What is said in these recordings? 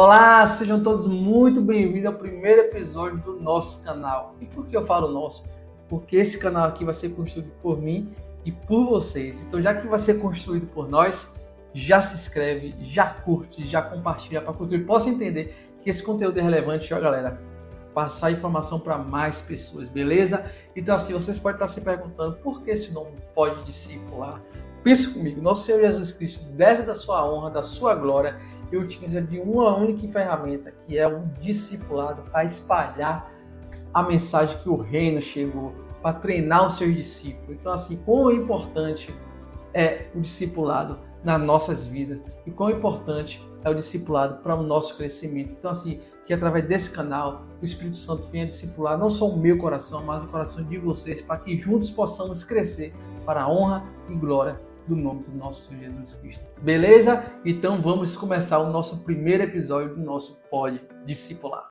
Olá, sejam todos muito bem-vindos ao primeiro episódio do nosso canal. E por que eu falo nosso? Porque esse canal aqui vai ser construído por mim e por vocês. Então, já que vai ser construído por nós, já se inscreve, já curte, já compartilha para que eu possa entender que esse conteúdo é relevante, ó galera, passar informação para mais pessoas, beleza? Então assim, vocês podem estar se perguntando por que esse nome pode discipular. Pense comigo, nosso Senhor Jesus Cristo desce da sua honra, da sua glória e utiliza de uma única ferramenta, que é o discipulado, para espalhar a mensagem que o reino chegou, para treinar os seus discípulos. Então assim, quão importante é o discipulado nas nossas vidas e quão importante é o discipulado para o nosso crescimento. Então, assim, que através desse canal o Espírito Santo venha discipular não só o meu coração, mas o coração de vocês, para que juntos possamos crescer para a honra e glória do nome do nosso Jesus Cristo. Beleza? Então vamos começar o nosso primeiro episódio do nosso Pode Discipular.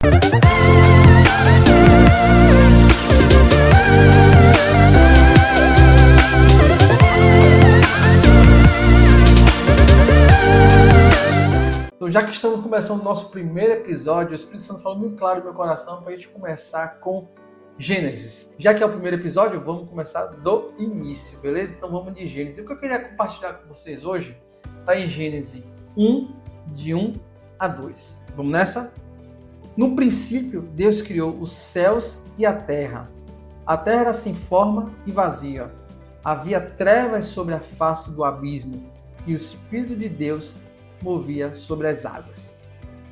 Então, já que estamos começando o nosso primeiro episódio, o Espírito Santo falou muito claro no meu coração para a gente começar com Gênesis. Já que é o primeiro episódio, vamos começar do início, beleza? Então vamos de Gênesis. O que eu queria compartilhar com vocês hoje está em Gênesis 1, de 1 a 2. Vamos nessa? No princípio, Deus criou os céus e a terra. A terra era sem forma e vazia. Havia trevas sobre a face do abismo, e o Espírito de Deus movia sobre as águas.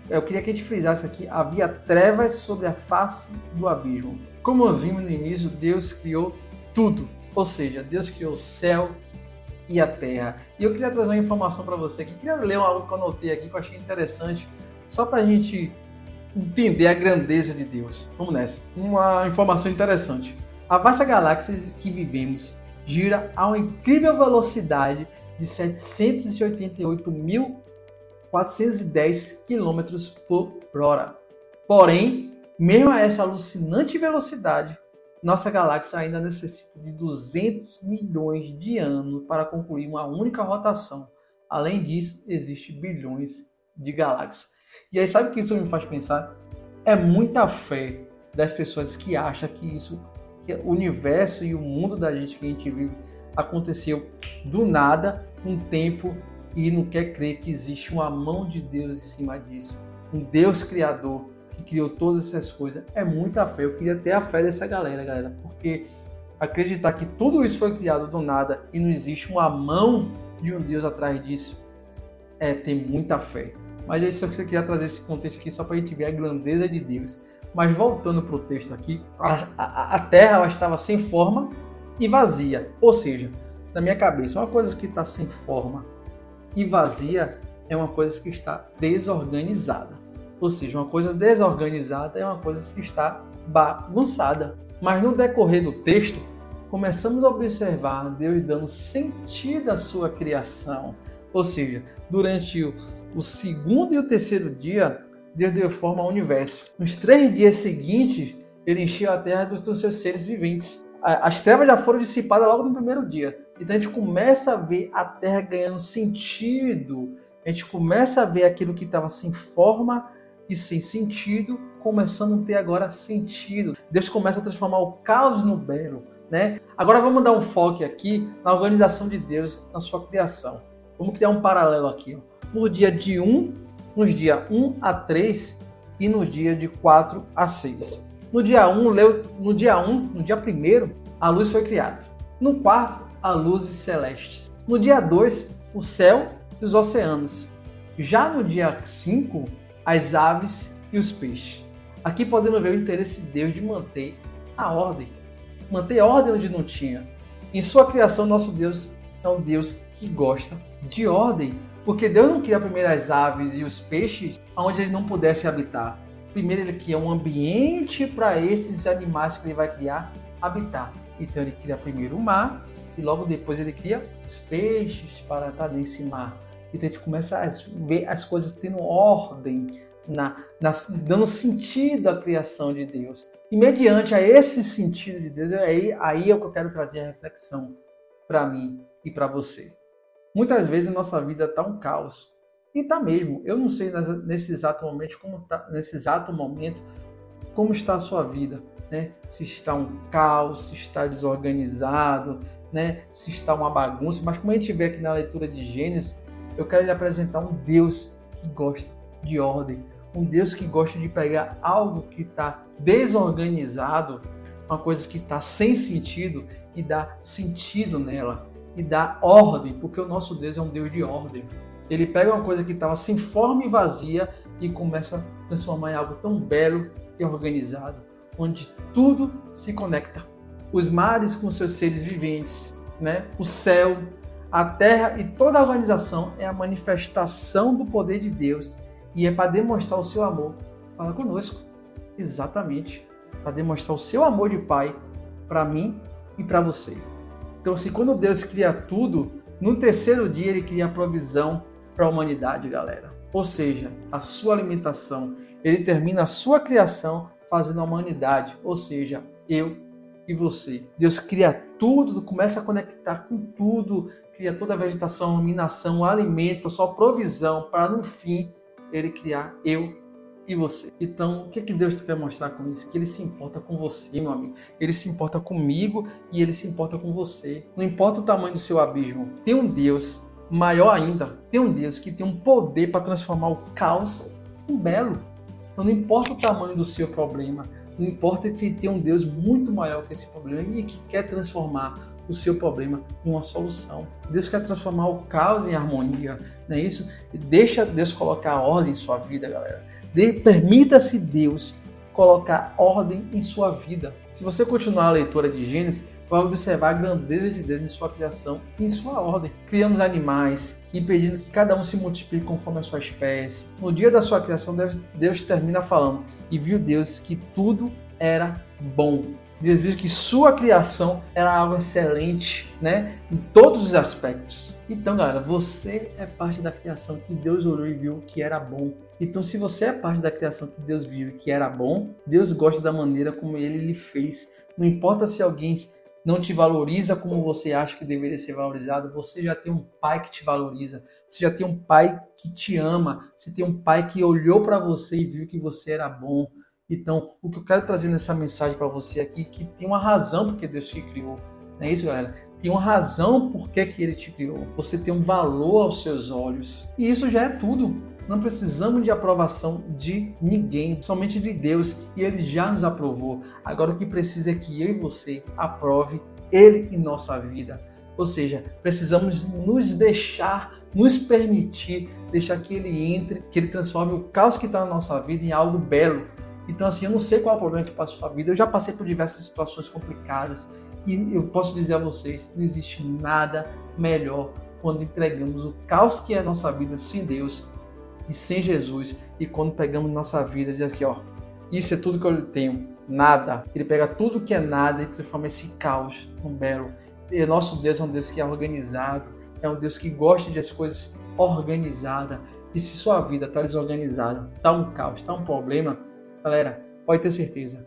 Eu queria que a gente frisasse aqui: havia trevas sobre a face do abismo. Como vimos no início, Deus criou tudo, ou seja, Deus criou o céu e a terra. E eu queria trazer uma informação para você aqui. Queria ler algo que eu anotei aqui que eu achei interessante, só para a gente entender a grandeza de Deus. Vamos nessa. Uma informação interessante. A vasta galáxia que vivemos gira a uma incrível velocidade de 788.410 km por hora. Porém, mesmo a essa alucinante velocidade, nossa galáxia ainda necessita de 200 milhões de anos para concluir uma única rotação. Além disso, existem bilhões de galáxias. E aí, sabe o que isso me faz pensar? É muita fé das pessoas que acham que isso, que o universo e o mundo da gente que a gente vive aconteceu do nada, um tempo, e não quer crer que existe uma mão de Deus em cima disso. Um Deus criador que criou todas essas coisas. É muita fé. Eu queria ter a fé dessa galera, galera, porque acreditar que tudo isso foi criado do nada e não existe uma mão de um Deus atrás disso é ter muita fé. Mas é isso que eu queria trazer esse contexto aqui só para a gente ver a grandeza de Deus. Mas voltando para o texto aqui, a, a, a terra ela estava sem forma e vazia. Ou seja, na minha cabeça, uma coisa que está sem forma e vazia é uma coisa que está desorganizada. Ou seja, uma coisa desorganizada é uma coisa que está bagunçada. Mas no decorrer do texto, começamos a observar Deus dando sentido à sua criação. Ou seja, durante o, segundo e o terceiro dia, Deus deu forma ao universo. Nos três dias seguintes, ele encheu a terra dos seus seres viventes as trevas já foram dissipadas logo no primeiro dia. Então a gente começa a ver a Terra ganhando sentido. A gente começa a ver aquilo que estava sem forma e sem sentido, começando a ter agora sentido. Deus começa a transformar o caos no belo. Né? Agora vamos dar um foco aqui na organização de Deus na sua criação. Vamos criar um paralelo aqui. Ó. No dia de 1, nos dias 1 a 3 e no dia de 4 a 6. No dia 1, no dia 1, no dia 1, a luz foi criada. No quarto, a luzes celestes. No dia 2, o céu e os oceanos. Já no dia 5, as aves e os peixes. Aqui podemos ver o interesse de Deus de manter a ordem. Manter a ordem onde não tinha. Em sua criação, nosso Deus é um Deus que gosta de ordem. Porque Deus não cria primeiro as aves e os peixes onde eles não pudessem habitar primeiro ele cria um ambiente para esses animais que ele vai criar habitar. Então ele cria primeiro o mar e logo depois ele cria os peixes para estar nesse mar. Então a gente começa a ver as coisas tendo ordem, na, na, dando sentido à criação de Deus. E mediante a esse sentido de Deus, aí, aí é o que eu quero trazer a reflexão para mim e para você. Muitas vezes nossa vida está um caos E tá mesmo. Eu não sei nesse exato momento como tá, nesse exato momento como está a sua vida, né? Se está um caos, se está desorganizado, né? Se está uma bagunça, mas como a gente vê aqui na leitura de Gênesis, eu quero lhe apresentar um Deus que gosta de ordem, um Deus que gosta de pegar algo que está desorganizado, uma coisa que está sem sentido e dar sentido nela e dar ordem, porque o nosso Deus é um Deus de ordem. Ele pega uma coisa que estava sem forma e vazia e começa a transformar em algo tão belo e organizado, onde tudo se conecta. Os mares com seus seres viventes, né? o céu, a terra e toda a organização é a manifestação do poder de Deus e é para demonstrar o seu amor para conosco. Exatamente. Para demonstrar o seu amor de Pai para mim e para você. Então, se quando Deus cria tudo, no terceiro dia ele cria a provisão para a humanidade, galera. Ou seja, a sua alimentação. Ele termina a sua criação fazendo a humanidade, ou seja, eu e você. Deus cria tudo, começa a conectar com tudo, cria toda a vegetação, iluminação, alimento, sua provisão, para no fim ele criar eu e você. Então, o que, que Deus quer mostrar com isso? Que Ele se importa com você, meu amigo. Ele se importa comigo e Ele se importa com você. Não importa o tamanho do seu abismo. Tem um Deus maior ainda. Tem um Deus que tem um poder para transformar o caos em belo. Então, não importa o tamanho do seu problema. Não importa que tem um Deus muito maior que esse problema e que quer transformar o seu problema em uma solução. Deus quer transformar o caos em harmonia, não é isso? Deixa Deus colocar ordem em sua vida, galera. De, Permita-se Deus colocar ordem em sua vida. Se você continuar a leitura de Gênesis, vai observar a grandeza de Deus em sua criação e em sua ordem. Criamos animais, impedindo que cada um se multiplique conforme a sua espécie. No dia da sua criação, Deus, termina falando: E viu Deus que tudo era bom. Deus viu que sua criação era algo excelente, né? Em todos os aspectos. Então, galera, você é parte da criação que Deus olhou e viu que era bom. Então, se você é parte da criação que Deus viu que era bom, Deus gosta da maneira como ele lhe fez. Não importa se alguém não te valoriza como você acha que deveria ser valorizado, você já tem um pai que te valoriza, você já tem um pai que te ama, você tem um pai que olhou para você e viu que você era bom. Então, o que eu quero trazer nessa mensagem para você aqui é que tem uma razão porque Deus te criou. Não é isso, galera? Tem uma razão por que, ele te criou. Você tem um valor aos seus olhos. E isso já é tudo. Não precisamos de aprovação de ninguém, somente de Deus, e Ele já nos aprovou. Agora o que precisa é que eu e você aprove Ele em nossa vida. Ou seja, precisamos nos deixar, nos permitir, deixar que Ele entre, que Ele transforme o caos que está na nossa vida em algo belo, então, assim, eu não sei qual é o problema que passa na sua vida. Eu já passei por diversas situações complicadas e eu posso dizer a vocês: não existe nada melhor quando entregamos o caos que é a nossa vida sem Deus e sem Jesus e quando pegamos nossa vida e diz aqui, ó, isso é tudo que eu tenho, nada. Ele pega tudo que é nada e transforma esse caos num belo. E nosso Deus é um Deus que é organizado, é um Deus que gosta de as coisas organizadas. E se sua vida está desorganizada, está um caos, está um problema, Galera, pode ter certeza.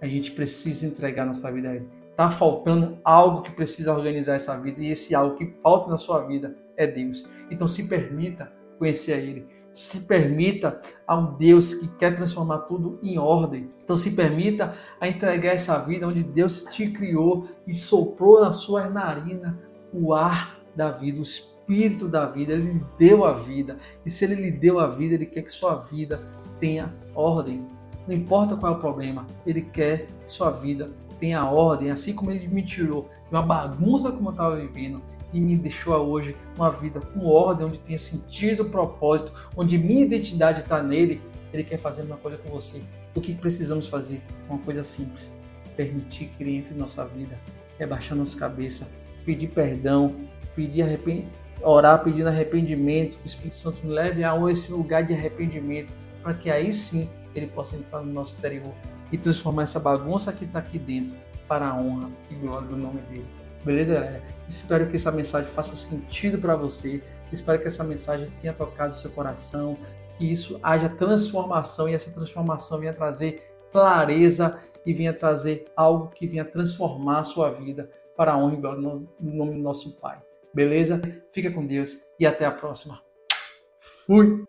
A gente precisa entregar nossa vida a Ele. Tá faltando algo que precisa organizar essa vida e esse algo que falta na sua vida é Deus. Então se permita conhecer a Ele. Se permita a um Deus que quer transformar tudo em ordem. Então se permita a entregar essa vida onde Deus te criou e soprou na sua narina o ar da vida, o espírito da vida. Ele deu a vida. E se ele lhe deu a vida, ele quer que sua vida tenha ordem. Não importa qual é o problema, ele quer que sua vida tenha ordem, assim como ele me tirou de uma bagunça como eu estava vivendo e me deixou hoje uma vida com ordem, onde tenha sentido, propósito, onde minha identidade está nele, ele quer fazer uma coisa com você. O que precisamos fazer? Uma coisa simples: permitir que ele entre em nossa vida, rebaixar nossa cabeça, pedir perdão, pedir arrependimento, orar pedindo arrependimento, que o Espírito Santo nos leve a esse lugar de arrependimento, para que aí sim ele possa entrar no nosso exterior e transformar essa bagunça que está aqui dentro para a honra e glória do nome dele. Beleza, galera? Espero que essa mensagem faça sentido para você. Espero que essa mensagem tenha tocado o seu coração, que isso haja transformação e essa transformação venha trazer clareza e venha trazer algo que venha transformar a sua vida para a honra e glória do nome do nosso Pai. Beleza? Fica com Deus e até a próxima. Fui!